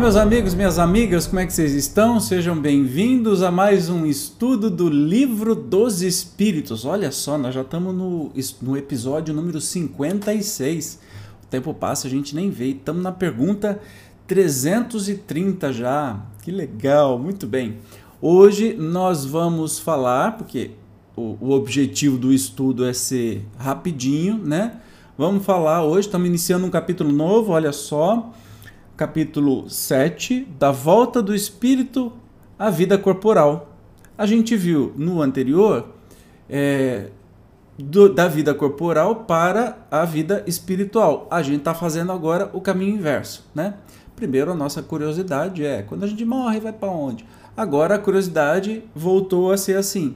Meus amigos, minhas amigas, como é que vocês estão? Sejam bem-vindos a mais um estudo do Livro dos Espíritos. Olha só, nós já estamos no, no episódio número 56. O tempo passa, a gente nem vê. Estamos na pergunta 330 já. Que legal, muito bem. Hoje nós vamos falar, porque o, o objetivo do estudo é ser rapidinho, né? Vamos falar hoje, estamos iniciando um capítulo novo, olha só capítulo 7, da volta do espírito à vida corporal. A gente viu no anterior é, do, da vida corporal para a vida espiritual. A gente está fazendo agora o caminho inverso, né? Primeiro a nossa curiosidade é quando a gente morre vai para onde? Agora a curiosidade voltou a ser assim.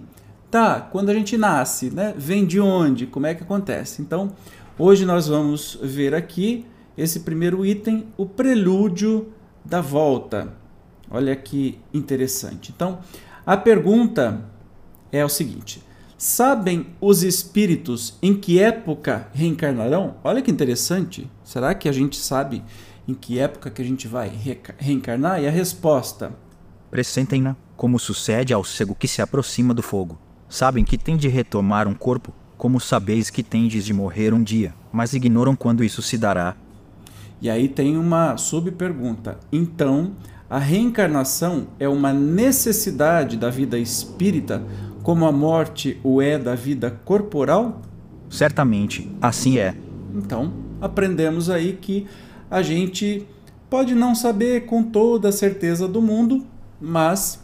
Tá, quando a gente nasce, né? Vem de onde? Como é que acontece? Então, hoje nós vamos ver aqui esse primeiro item, o prelúdio da volta. Olha que interessante. Então, a pergunta é o seguinte: sabem os espíritos em que época reencarnarão? Olha que interessante. Será que a gente sabe em que época que a gente vai reencarnar? E a resposta: Pressentem-na, como sucede ao cego que se aproxima do fogo. Sabem que tem de retomar um corpo, como sabeis que tendes de morrer um dia, mas ignoram quando isso se dará e aí tem uma subpergunta. Então, a reencarnação é uma necessidade da vida espírita, como a morte o é da vida corporal? Certamente, assim é. Então, aprendemos aí que a gente pode não saber com toda a certeza do mundo, mas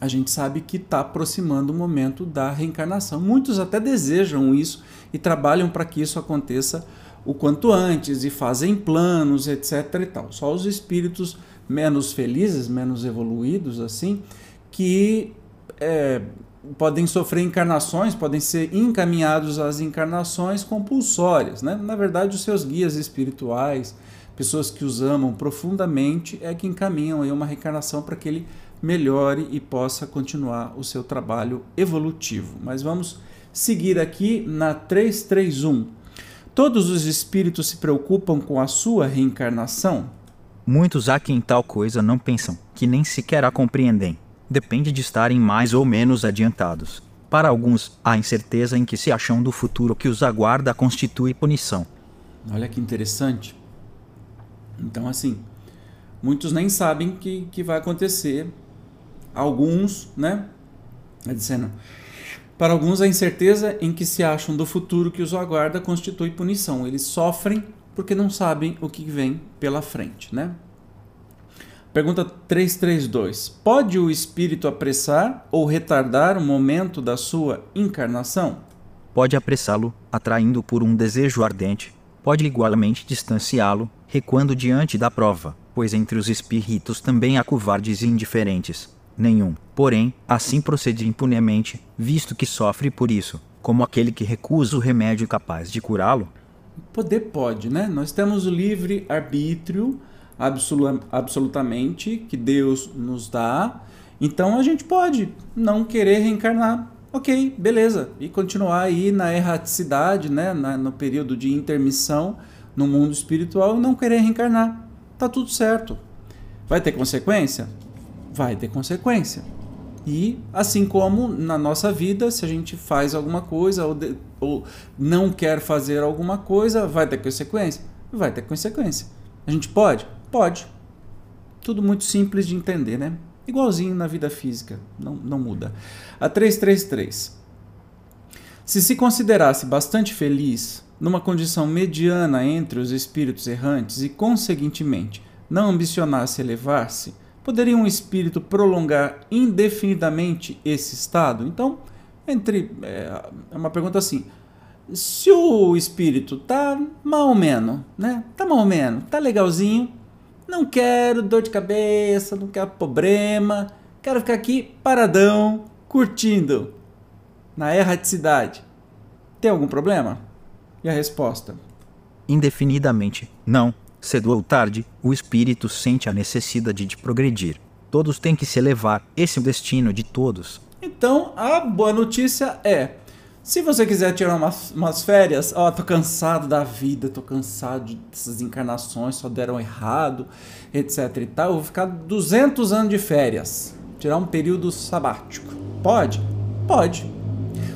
a gente sabe que está aproximando o momento da reencarnação. Muitos até desejam isso e trabalham para que isso aconteça o quanto antes e fazem planos, etc. e tal. Só os espíritos menos felizes, menos evoluídos, assim, que é, podem sofrer encarnações, podem ser encaminhados às encarnações compulsórias. Né? Na verdade, os seus guias espirituais, pessoas que os amam profundamente, é que encaminham aí uma reencarnação para que ele melhore e possa continuar o seu trabalho evolutivo. Mas vamos seguir aqui na 331. Todos os espíritos se preocupam com a sua reencarnação? Muitos há que em tal coisa não pensam, que nem sequer a compreendem. Depende de estarem mais ou menos adiantados. Para alguns, a incerteza em que se acham do futuro que os aguarda constitui punição. Olha que interessante. Então, assim, muitos nem sabem que, que vai acontecer. Alguns, né? É dizendo, para alguns, a incerteza em que se acham do futuro que os aguarda constitui punição. Eles sofrem porque não sabem o que vem pela frente, né? Pergunta 332. Pode o espírito apressar ou retardar o momento da sua encarnação? Pode apressá-lo, atraindo por um desejo ardente. Pode igualmente distanciá-lo, recuando diante da prova, pois entre os espíritos também há covardes e indiferentes nenhum. Porém, assim procede impunemente, visto que sofre por isso, como aquele que recusa o remédio capaz de curá-lo? Poder pode, né? Nós temos o livre arbítrio absolutamente que Deus nos dá. Então a gente pode não querer reencarnar. Ok, beleza. E continuar aí na erraticidade, né? Na, no período de intermissão no mundo espiritual e não querer reencarnar. Tá tudo certo. Vai ter consequência? Vai ter consequência. E assim como na nossa vida, se a gente faz alguma coisa ou, de, ou não quer fazer alguma coisa, vai ter consequência? Vai ter consequência. A gente pode? Pode. Tudo muito simples de entender, né? Igualzinho na vida física, não, não muda. A 333. Se se considerasse bastante feliz, numa condição mediana entre os espíritos errantes e, conseguintemente, não ambicionasse elevar-se, Poderia um espírito prolongar indefinidamente esse estado? Então, entre é, é uma pergunta assim: se o espírito tá mal ou menos, né? Tá mal ou menos, tá legalzinho, não quero dor de cabeça, não quero problema, quero ficar aqui paradão, curtindo, na erraticidade. Tem algum problema? E a resposta? Indefinidamente, não. Cedo ou tarde, o espírito sente a necessidade de progredir. Todos têm que se elevar, esse é o destino de todos. Então, a boa notícia é: se você quiser tirar umas, umas férias, ó, tô cansado da vida, tô cansado dessas encarnações, só deram errado, etc e tal, vou ficar 200 anos de férias, tirar um período sabático. Pode? Pode.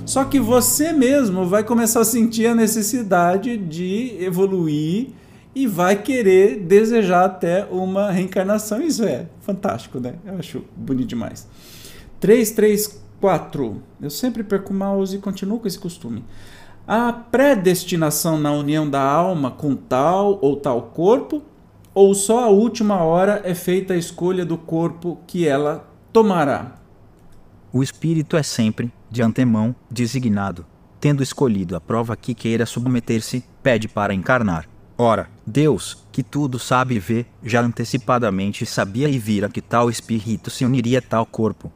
Só que você mesmo vai começar a sentir a necessidade de evoluir e vai querer desejar até uma reencarnação. Isso é fantástico, né? Eu acho bonito demais. 334. Eu sempre perco o mouse e continuo com esse costume. A predestinação na união da alma com tal ou tal corpo, ou só a última hora é feita a escolha do corpo que ela tomará? O espírito é sempre, de antemão, designado. Tendo escolhido a prova que queira submeter-se, pede para encarnar. Ora, Deus, que tudo sabe e vê, já antecipadamente sabia e vira que tal espírito se uniria a tal corpo.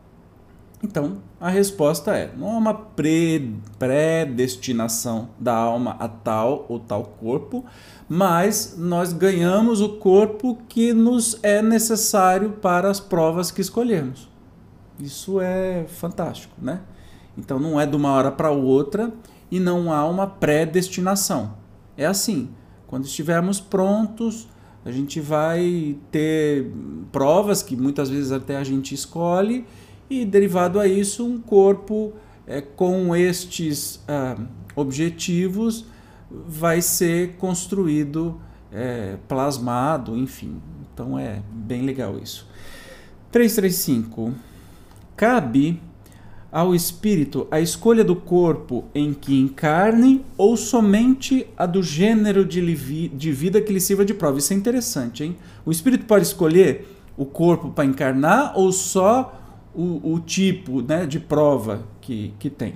Então, a resposta é: não há uma pre predestinação da alma a tal ou tal corpo, mas nós ganhamos o corpo que nos é necessário para as provas que escolhemos. Isso é fantástico, né? Então não é de uma hora para outra e não há uma predestinação. É assim, quando estivermos prontos, a gente vai ter provas que muitas vezes até a gente escolhe, e derivado a isso, um corpo é, com estes ah, objetivos vai ser construído, é, plasmado, enfim. Então é bem legal isso. 335. Cabe ao espírito a escolha do corpo em que encarne ou somente a do gênero de, de vida que lhe sirva de prova. Isso é interessante, hein? O espírito pode escolher o corpo para encarnar ou só o, o tipo né, de prova que, que tem?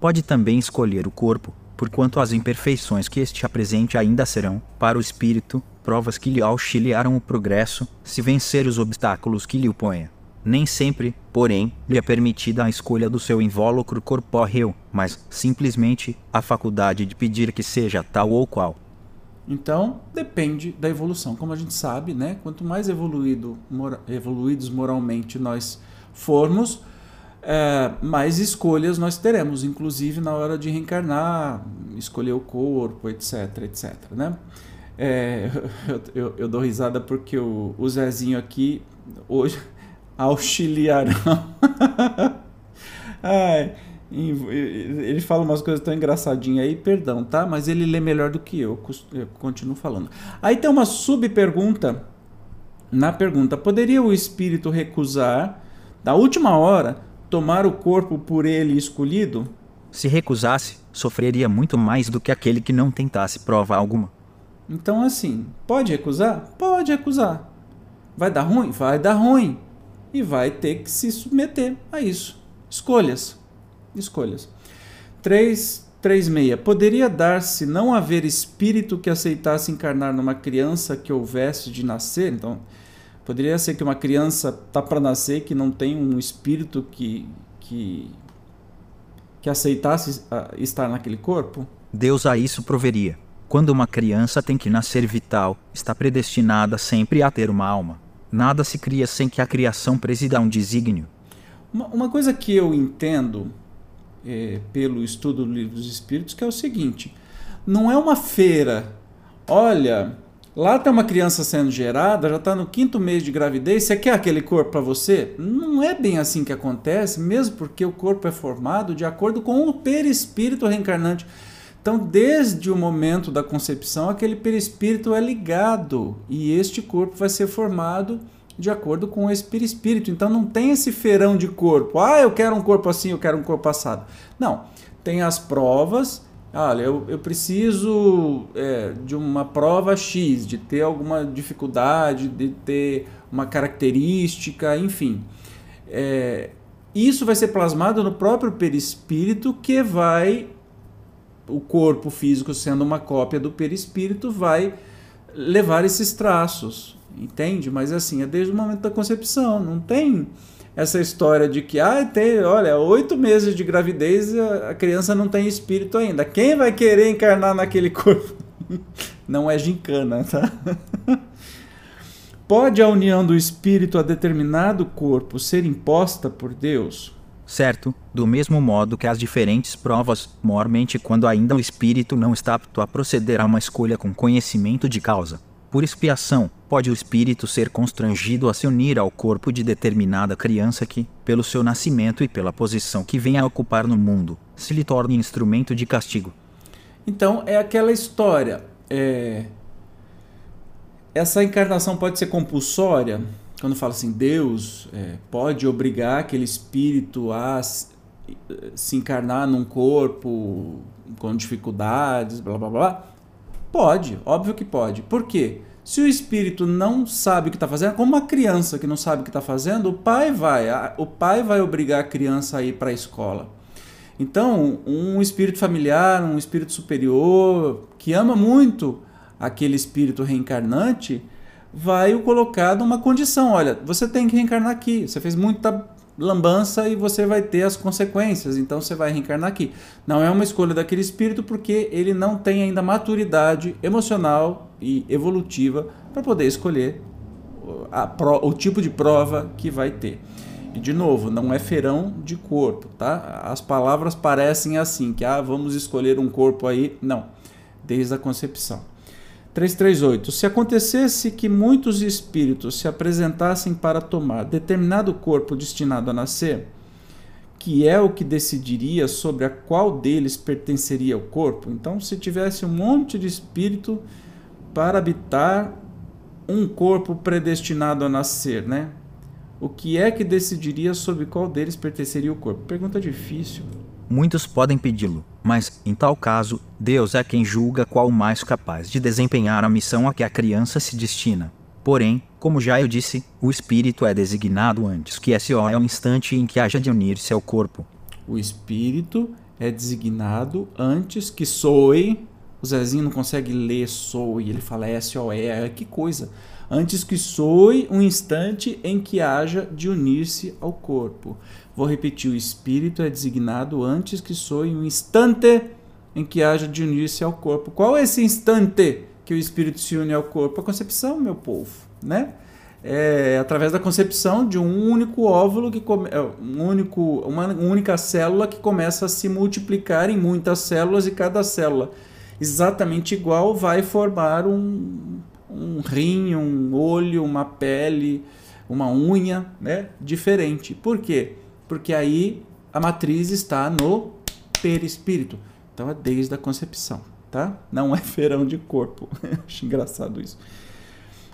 Pode também escolher o corpo, porquanto as imperfeições que este apresente ainda serão, para o espírito, provas que lhe auxiliaram o progresso, se vencer os obstáculos que lhe oponham. Nem sempre, porém, lhe é permitida a escolha do seu invólucro corpóreo, mas simplesmente a faculdade de pedir que seja tal ou qual. Então, depende da evolução. Como a gente sabe, né? quanto mais evoluído, evoluídos moralmente nós formos, é, mais escolhas nós teremos, inclusive na hora de reencarnar, escolher o corpo, etc, etc. Né? É, eu, eu, eu, dou risada porque o, o Zezinho aqui hoje auxiliarão. Ai, ele fala umas coisas tão engraçadinhas aí, perdão, tá? Mas ele lê melhor do que eu, eu continuo falando. Aí tem uma subpergunta na pergunta: poderia o espírito recusar, da última hora, tomar o corpo por ele escolhido? Se recusasse, sofreria muito mais do que aquele que não tentasse prova alguma. Então, assim, pode recusar? Pode recusar. Vai dar ruim? Vai dar ruim e vai ter que se submeter a isso. Escolhas. Escolhas. 336. Poderia dar-se não haver espírito que aceitasse encarnar numa criança que houvesse de nascer? Então, poderia ser que uma criança está para nascer que não tem um espírito que, que, que aceitasse ah, estar naquele corpo? Deus a isso proveria. Quando uma criança tem que nascer vital, está predestinada sempre a ter uma alma. Nada se cria sem que a criação presida a um desígnio. Uma, uma coisa que eu entendo é, pelo estudo do livro dos Espíritos que é o seguinte: não é uma feira. Olha, lá tem uma criança sendo gerada, já está no quinto mês de gravidez. Você quer aquele corpo para você? Não é bem assim que acontece, mesmo porque o corpo é formado de acordo com o perispírito reencarnante. Então, desde o momento da concepção, aquele perispírito é ligado e este corpo vai ser formado de acordo com esse perispírito. Então, não tem esse feirão de corpo. Ah, eu quero um corpo assim, eu quero um corpo passado. Não. Tem as provas. Olha, eu, eu preciso é, de uma prova X, de ter alguma dificuldade, de ter uma característica, enfim. É, isso vai ser plasmado no próprio perispírito que vai o corpo físico sendo uma cópia do perispírito vai levar esses traços, entende? Mas assim, é desde o momento da concepção, não tem essa história de que, ah, tem, olha, oito meses de gravidez a criança não tem espírito ainda. Quem vai querer encarnar naquele corpo? Não é gincana, tá? Pode a união do espírito a determinado corpo ser imposta por Deus? Certo, do mesmo modo que as diferentes provas, mormente quando ainda o espírito não está apto a proceder a uma escolha com conhecimento de causa. Por expiação, pode o espírito ser constrangido a se unir ao corpo de determinada criança que, pelo seu nascimento e pela posição que vem a ocupar no mundo, se lhe torne instrumento de castigo. Então é aquela história. É... Essa encarnação pode ser compulsória? Quando fala assim, Deus é, pode obrigar aquele espírito a se encarnar num corpo com dificuldades, blá blá blá. Pode, óbvio que pode. Por quê? Se o espírito não sabe o que está fazendo, como uma criança que não sabe o que está fazendo, o pai vai, o pai vai obrigar a criança a ir para a escola. Então, um espírito familiar, um espírito superior que ama muito aquele espírito reencarnante, vai o colocar numa condição, olha, você tem que reencarnar aqui. Você fez muita lambança e você vai ter as consequências. Então você vai reencarnar aqui. Não é uma escolha daquele espírito porque ele não tem ainda maturidade emocional e evolutiva para poder escolher pro, o tipo de prova que vai ter. E de novo, não é feirão de corpo, tá? As palavras parecem assim, que ah, vamos escolher um corpo aí. Não, desde a concepção. 338. Se acontecesse que muitos espíritos se apresentassem para tomar determinado corpo destinado a nascer, que é o que decidiria sobre a qual deles pertenceria o corpo. Então, se tivesse um monte de espírito para habitar um corpo predestinado a nascer, né? O que é que decidiria sobre qual deles pertenceria o corpo? Pergunta difícil. Muitos podem pedi-lo, mas, em tal caso, Deus é quem julga qual mais capaz de desempenhar a missão a que a criança se destina. Porém, como já eu disse, o espírito é designado antes que SO é o instante em que haja de unir-se ao corpo. O espírito é designado antes que soe. O Zezinho não consegue ler soe, ele fala SOE, que coisa. Antes que soe um instante em que haja de unir-se ao corpo. Vou repetir: o espírito é designado antes que soe um instante em que haja de unir-se ao corpo. Qual é esse instante que o espírito se une ao corpo? A concepção, meu povo, né? É através da concepção de um único óvulo que come, é, um único, uma única célula que começa a se multiplicar em muitas células e cada célula exatamente igual vai formar um, um rim, um olho, uma pele, uma unha, né? Diferente. Por quê? porque aí a matriz está no perispírito. Então é desde a concepção, tá? Não é feirão de corpo. Acho engraçado isso.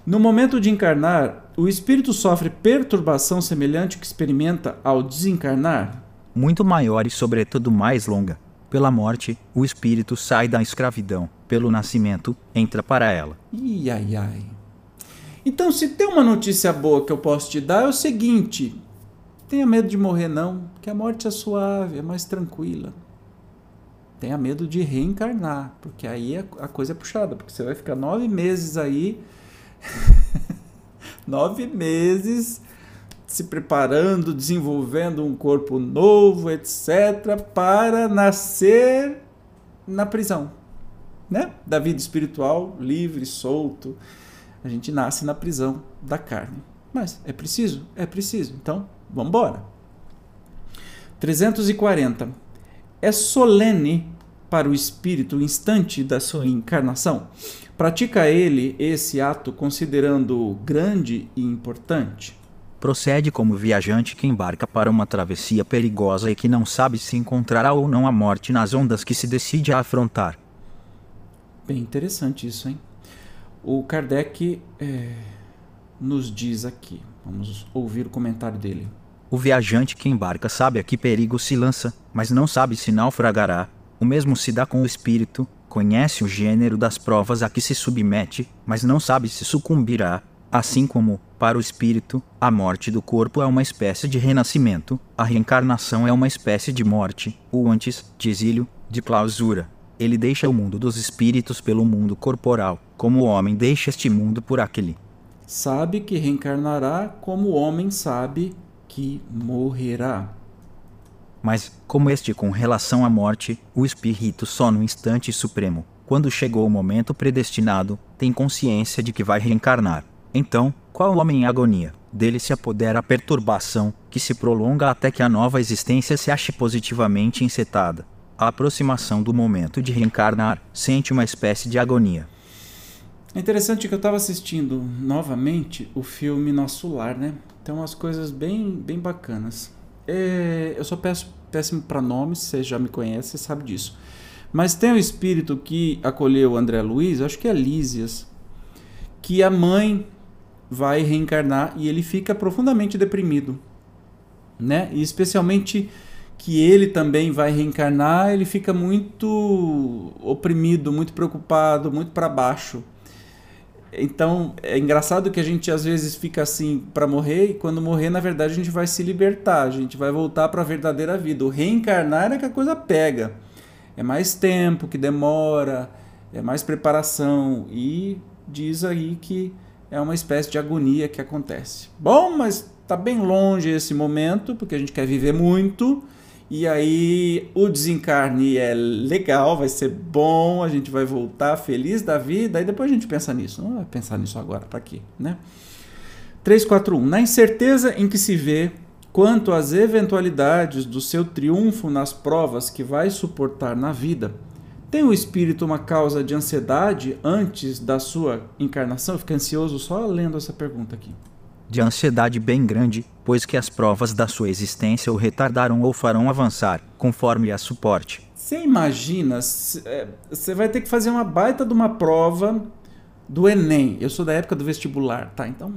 No momento de encarnar, o espírito sofre perturbação semelhante que experimenta ao desencarnar? Muito maior e, sobretudo, mais longa. Pela morte, o espírito sai da escravidão. Pelo nascimento, entra para ela. Ih, ai, ai. Então, se tem uma notícia boa que eu posso te dar, é o seguinte: Tenha medo de morrer, não, que a morte é suave, é mais tranquila. Tenha medo de reencarnar, porque aí a coisa é puxada, porque você vai ficar nove meses aí, nove meses se preparando, desenvolvendo um corpo novo, etc., para nascer na prisão, né? Da vida espiritual, livre, solto. A gente nasce na prisão da carne. Mas é preciso? É preciso. Então, Vamos embora. 340. É solene para o espírito o instante da sua encarnação? Pratica ele esse ato considerando grande e importante? Procede como viajante que embarca para uma travessia perigosa e que não sabe se encontrará ou não a morte nas ondas que se decide a afrontar. Bem interessante isso, hein? O Kardec é, nos diz aqui. Vamos ouvir o comentário dele. O viajante que embarca sabe a que perigo se lança, mas não sabe se naufragará. O mesmo se dá com o espírito, conhece o gênero das provas a que se submete, mas não sabe se sucumbirá. Assim como, para o espírito, a morte do corpo é uma espécie de renascimento, a reencarnação é uma espécie de morte, ou antes, de exílio, de clausura. ele deixa o mundo dos espíritos pelo mundo corporal, como o homem deixa este mundo por aquele. Sabe que reencarnará, como o homem sabe que morrerá. Mas, como este com relação à morte, o espírito só no instante supremo, quando chegou o momento predestinado, tem consciência de que vai reencarnar. Então, qual homem em agonia? Dele se apodera a perturbação, que se prolonga até que a nova existência se ache positivamente encetada. A aproximação do momento de reencarnar sente uma espécie de agonia. É interessante que eu estava assistindo novamente o filme Nosso Lar, né? Tem umas coisas bem, bem bacanas. É, eu sou péssimo, péssimo para nomes, você já me conhece, você sabe disso. Mas tem um espírito que acolheu André Luiz, acho que é Lísias, que a mãe vai reencarnar e ele fica profundamente deprimido, né? E especialmente que ele também vai reencarnar, ele fica muito oprimido, muito preocupado, muito para baixo. Então é engraçado que a gente às vezes fica assim para morrer e quando morrer, na verdade, a gente vai se libertar, a gente vai voltar para a verdadeira vida. O reencarnar é que a coisa pega. É mais tempo que demora, é mais preparação e diz aí que é uma espécie de agonia que acontece. Bom, mas está bem longe esse momento, porque a gente quer viver muito. E aí o desencarne é legal, vai ser bom, a gente vai voltar feliz da vida, e depois a gente pensa nisso. Não vai pensar nisso agora, para quê, né? 341. Na incerteza em que se vê quanto às eventualidades do seu triunfo nas provas que vai suportar na vida, tem o espírito uma causa de ansiedade antes da sua encarnação? Fica ansioso só lendo essa pergunta aqui. De ansiedade bem grande, pois que as provas da sua existência o retardaram ou farão avançar, conforme a suporte. Você imagina, é, você vai ter que fazer uma baita de uma prova do Enem. Eu sou da época do vestibular, tá? Então,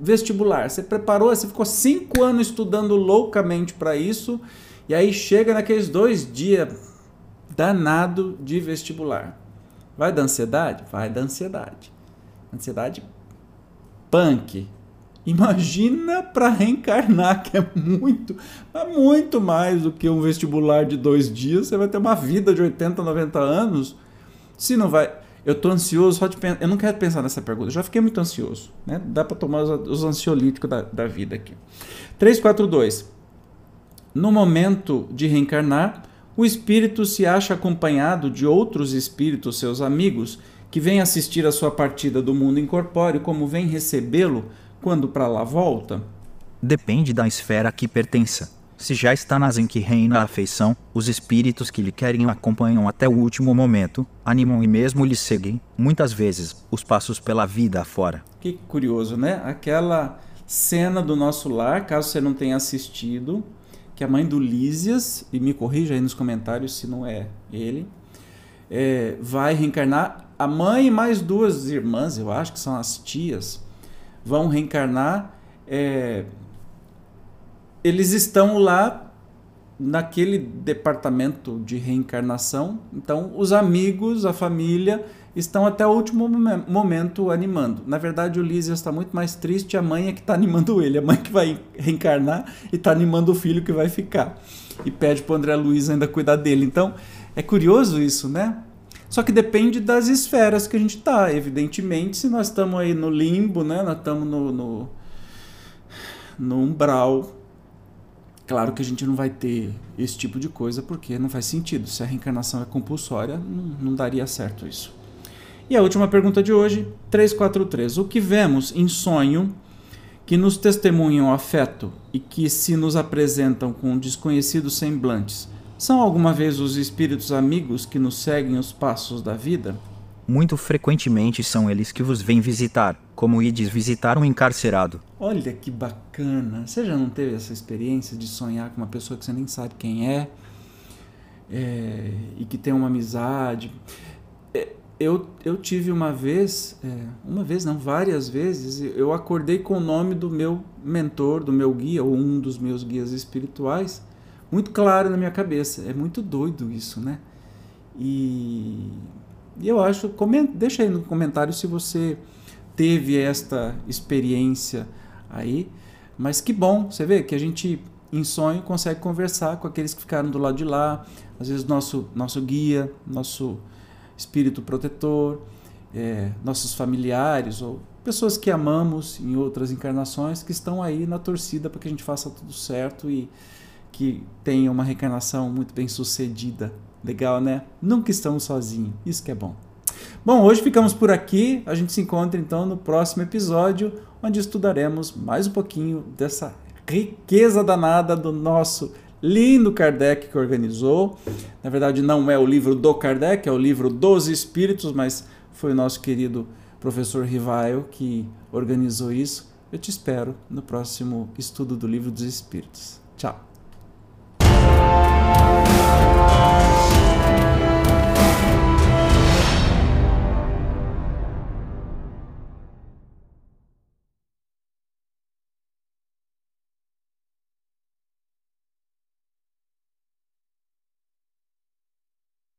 vestibular, você preparou, você ficou cinco anos estudando loucamente para isso, e aí chega naqueles dois dias danado de vestibular. Vai da ansiedade? Vai da ansiedade. Ansiedade punk. Imagina para reencarnar, que é muito, é muito mais do que um vestibular de dois dias. Você vai ter uma vida de 80, 90 anos. Se não vai. Eu tô ansioso só de pensar. Eu não quero pensar nessa pergunta. Eu já fiquei muito ansioso. Né? Dá para tomar os, os ansiolíticos da, da vida aqui. 342. No momento de reencarnar, o espírito se acha acompanhado de outros espíritos, seus amigos, que vêm assistir a sua partida do mundo incorpóreo, como vêm recebê-lo quando para lá volta? Depende da esfera a que pertença. Se já está nas em que reina a afeição, os espíritos que lhe querem o acompanham até o último momento, animam e mesmo lhe seguem, muitas vezes, os passos pela vida afora. Que curioso, né? Aquela cena do nosso lar, caso você não tenha assistido, que a mãe do Lísias, e me corrija aí nos comentários se não é ele, é, vai reencarnar. A mãe e mais duas irmãs, eu acho que são as tias, vão reencarnar. É, eles estão lá naquele departamento de reencarnação. Então, os amigos, a família, estão até o último momento animando. Na verdade, o Lísias está muito mais triste, a mãe é que está animando ele, a mãe que vai reencarnar e está animando o filho que vai ficar. E pede para o André Luiz ainda cuidar dele. Então, é curioso isso, né? Só que depende das esferas que a gente está. Evidentemente, se nós estamos aí no limbo, né? nós estamos no, no, no umbral, Claro que a gente não vai ter esse tipo de coisa porque não faz sentido. Se a reencarnação é compulsória, não, não daria certo isso. E a última pergunta de hoje, 343. O que vemos em sonho que nos testemunham afeto e que se nos apresentam com desconhecidos semblantes, são alguma vez os espíritos amigos que nos seguem os passos da vida? Muito frequentemente são eles que vos vêm visitar, como ides visitar um encarcerado. Olha que bacana! Você já não teve essa experiência de sonhar com uma pessoa que você nem sabe quem é, é e que tem uma amizade? Eu, eu tive uma vez, é, uma vez não, várias vezes, eu acordei com o nome do meu mentor, do meu guia, ou um dos meus guias espirituais, muito claro na minha cabeça. É muito doido isso, né? E, e eu acho, comenta, deixa aí no comentário se você teve esta experiência aí. Mas que bom, você vê que a gente em sonho consegue conversar com aqueles que ficaram do lado de lá, às vezes nosso nosso guia, nosso espírito protetor, é, nossos familiares ou pessoas que amamos em outras encarnações que estão aí na torcida para que a gente faça tudo certo e que tenha uma reencarnação muito bem sucedida. Legal, né? Nunca estamos sozinhos. Isso que é bom. Bom, hoje ficamos por aqui. A gente se encontra então no próximo episódio, onde estudaremos mais um pouquinho dessa riqueza danada do nosso lindo Kardec que organizou. Na verdade, não é o livro do Kardec, é o livro dos Espíritos, mas foi o nosso querido professor Rivaio que organizou isso. Eu te espero no próximo estudo do livro dos Espíritos. Tchau!